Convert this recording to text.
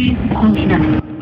Please.